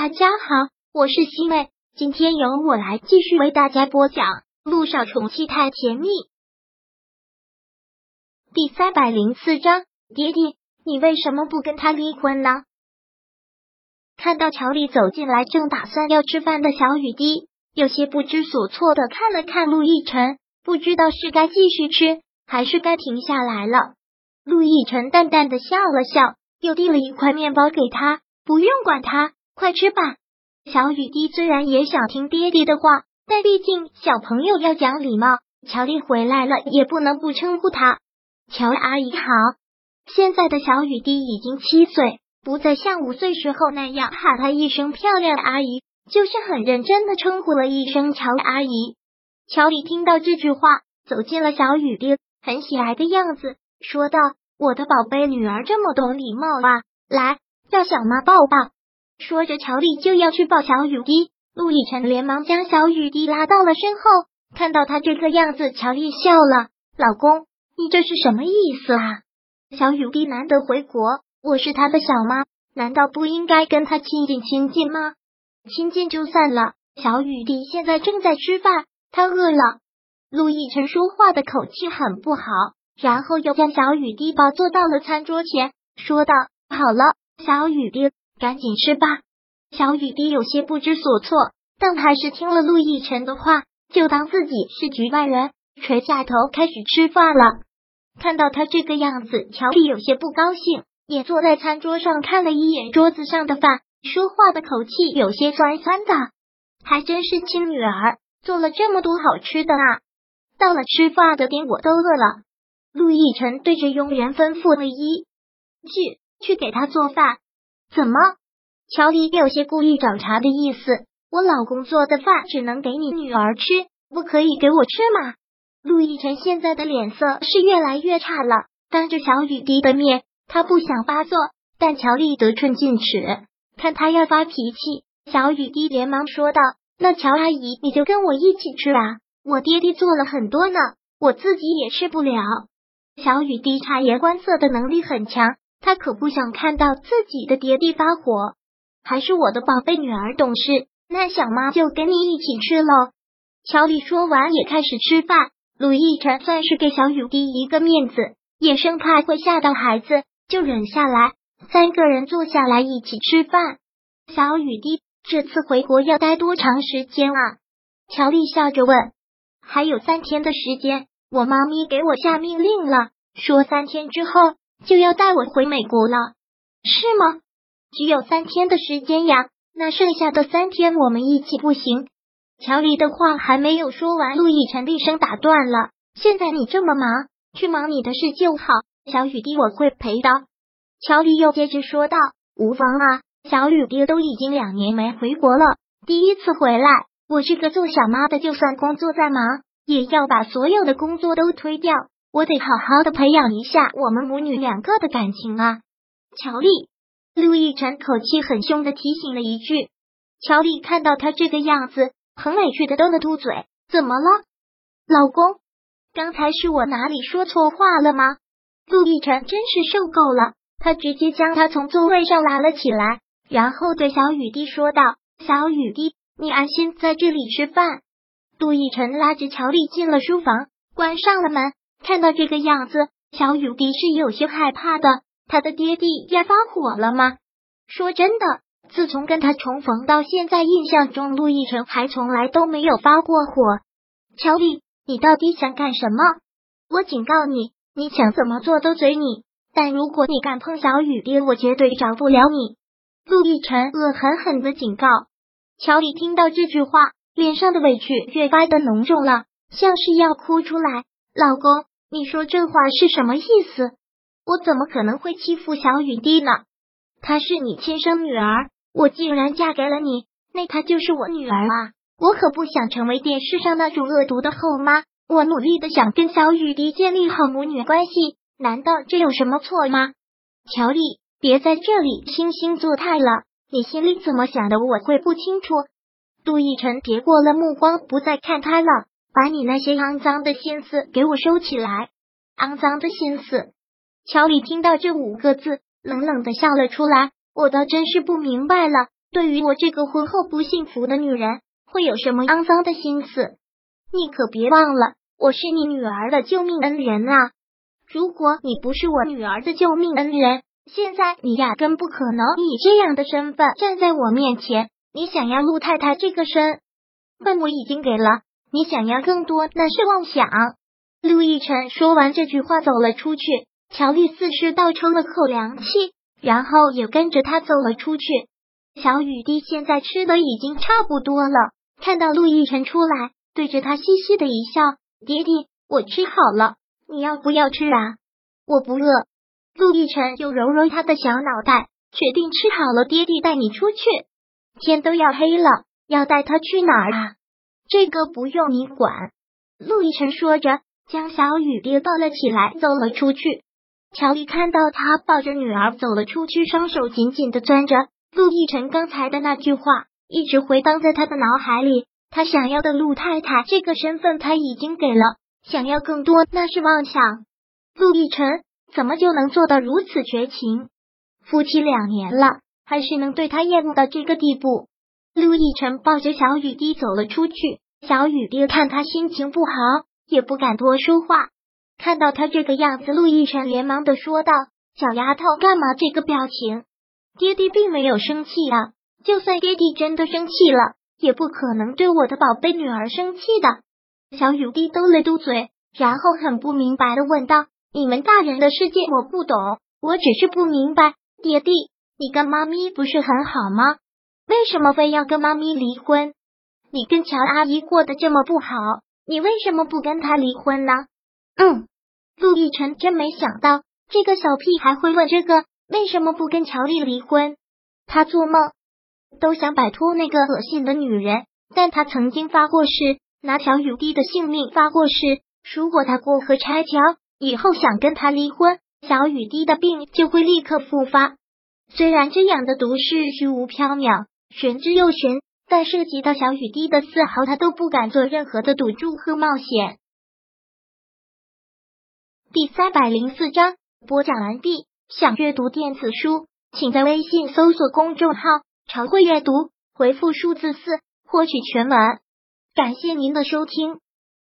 大家好，我是西妹，今天由我来继续为大家播讲《路上宠妻太甜蜜》第三百零四章。爹爹，你为什么不跟他离婚呢？看到乔丽走进来，正打算要吃饭的小雨滴，有些不知所措的看了看陆亦辰，不知道是该继续吃，还是该停下来了。陆亦辰淡淡的笑了笑，又递了一块面包给他，不用管他。快吃吧，小雨滴虽然也想听爹爹的话，但毕竟小朋友要讲礼貌。乔丽回来了，也不能不称呼她乔阿姨好。现在的小雨滴已经七岁，不再像五岁时候那样喊她一声漂亮的阿姨，就是很认真的称呼了一声乔阿姨。乔丽听到这句话，走进了小雨滴，很喜爱的样子，说道：“我的宝贝女儿这么懂礼貌啊，来，叫小妈抱抱。”说着，乔丽就要去抱小雨滴，陆亦辰连忙将小雨滴拉到了身后。看到他这个样子，乔丽笑了：“老公，你这是什么意思啊？”小雨滴难得回国，我是他的小妈，难道不应该跟他亲近亲近吗？亲近就算了，小雨滴现在正在吃饭，他饿了。陆亦辰说话的口气很不好，然后又将小雨滴抱坐到了餐桌前，说道：“好了，小雨滴。”赶紧吃吧，小雨滴有些不知所措，但还是听了陆亦辰的话，就当自己是局外人，垂下头开始吃饭了。看到他这个样子，乔丽有些不高兴，也坐在餐桌上看了一眼桌子上的饭，说话的口气有些酸酸的。还真是亲女儿，做了这么多好吃的啊！到了吃饭的点，我都饿了。陆亦辰对着佣人吩咐了一句，去给他做饭。怎么？乔丽有些故意找茬的意思。我老公做的饭只能给你女儿吃，不可以给我吃吗？陆亦辰现在的脸色是越来越差了。当着小雨滴的面，他不想发作，但乔丽得寸进尺，看他要发脾气，小雨滴连忙说道：“那乔阿姨，你就跟我一起吃吧。我爹爹做了很多呢，我自己也吃不了。”小雨滴察言观色的能力很强。他可不想看到自己的爹地发火，还是我的宝贝女儿懂事，那小妈就跟你一起吃喽。乔丽说完也开始吃饭，陆亦辰算是给小雨滴一个面子，也生怕会吓到孩子，就忍下来，三个人坐下来一起吃饭。小雨滴这次回国要待多长时间啊？乔丽笑着问。还有三天的时间，我妈咪给我下命令了，说三天之后。就要带我回美国了，是吗？只有三天的时间呀，那剩下的三天我们一起不行。乔丽的话还没有说完，陆亦辰厉声打断了。现在你这么忙，去忙你的事就好。小雨滴我会陪的。乔丽又接着说道：“无妨啊，小雨滴都已经两年没回国了，第一次回来，我这个做小妈的，就算工作再忙，也要把所有的工作都推掉。”我得好好的培养一下我们母女两个的感情啊！乔丽，陆亦辰口气很凶的提醒了一句。乔丽看到他这个样子，很委屈的嘟了嘟嘴。怎么了，老公？刚才是我哪里说错话了吗？陆亦辰真是受够了，他直接将他从座位上拉了起来，然后对小雨滴说道：“小雨滴，你安心在这里吃饭。”陆亦辰拉着乔丽进了书房，关上了门。看到这个样子，小雨滴是有些害怕的。他的爹地要发火了吗？说真的，自从跟他重逢到现在，印象中陆亦辰还从来都没有发过火。乔丽，你到底想干什么？我警告你，你想怎么做都随你。但如果你敢碰小雨滴，我绝对饶不了你。陆亦辰恶狠狠的警告。乔丽听到这句话，脸上的委屈越发的浓重了，像是要哭出来。老公，你说这话是什么意思？我怎么可能会欺负小雨滴呢？她是你亲生女儿，我竟然嫁给了你，那她就是我女儿啊！我可不想成为电视上那种恶毒的后妈。我努力的想跟小雨滴建立好母女关系，难道这有什么错吗？乔丽，别在这里惺惺作态了，你心里怎么想的我会不清楚。杜奕晨别过了目光，不再看他了。把你那些肮脏的心思给我收起来！肮脏的心思。乔丽听到这五个字，冷冷的笑了出来。我倒真是不明白了，对于我这个婚后不幸福的女人，会有什么肮脏的心思？你可别忘了，我是你女儿的救命恩人啊！如果你不是我女儿的救命恩人，现在你压根不可能以这样的身份站在我面前。你想要陆太太这个身份，我已经给了。你想要更多，那是妄想。陆亦辰说完这句话，走了出去。乔丽似是倒抽了口凉气，然后也跟着他走了出去。小雨滴现在吃的已经差不多了，看到陆亦辰出来，对着他嘻嘻的一笑：“爹爹，我吃好了，你要不要吃啊？”“我不饿。”陆亦辰又揉揉他的小脑袋，决定吃好了，爹爹带你出去。天都要黑了，要带他去哪儿啊？这个不用你管。陆亦辰说着，将小雨滴抱了起来，走了出去。乔丽看到他抱着女儿走了出去，双手紧紧的攥着。陆亦辰刚才的那句话一直回荡在他的脑海里。他想要的陆太太这个身份他已经给了，想要更多那是妄想。陆亦辰怎么就能做到如此绝情？夫妻两年了，还是能对他厌恶到这个地步？陆亦辰抱着小雨滴走了出去。小雨滴看他心情不好，也不敢多说话。看到他这个样子，陆亦辰连忙的说道：“小丫头，干嘛这个表情？爹爹并没有生气啊！就算爹爹真的生气了，也不可能对我的宝贝女儿生气的。”小雨滴嘟了嘟嘴，然后很不明白的问道：“你们大人的世界我不懂，我只是不明白，爹爹，你跟妈咪不是很好吗？为什么非要跟妈咪离婚？你跟乔阿姨过得这么不好，你为什么不跟她离婚呢？”嗯，陆亦辰真没想到这个小屁孩会问这个，为什么不跟乔丽离婚？他做梦都想摆脱那个恶心的女人，但他曾经发过誓，拿小雨滴的性命发过誓，如果他过河拆桥，以后想跟他离婚，小雨滴的病就会立刻复发。虽然这样的毒誓虚无缥缈，玄之又玄，但涉及到小雨滴的丝毫，他都不敢做任何的赌注和冒险。第三百零四章播讲完毕。想阅读电子书，请在微信搜索公众号“常会阅读”，回复数字四获取全文。感谢您的收听。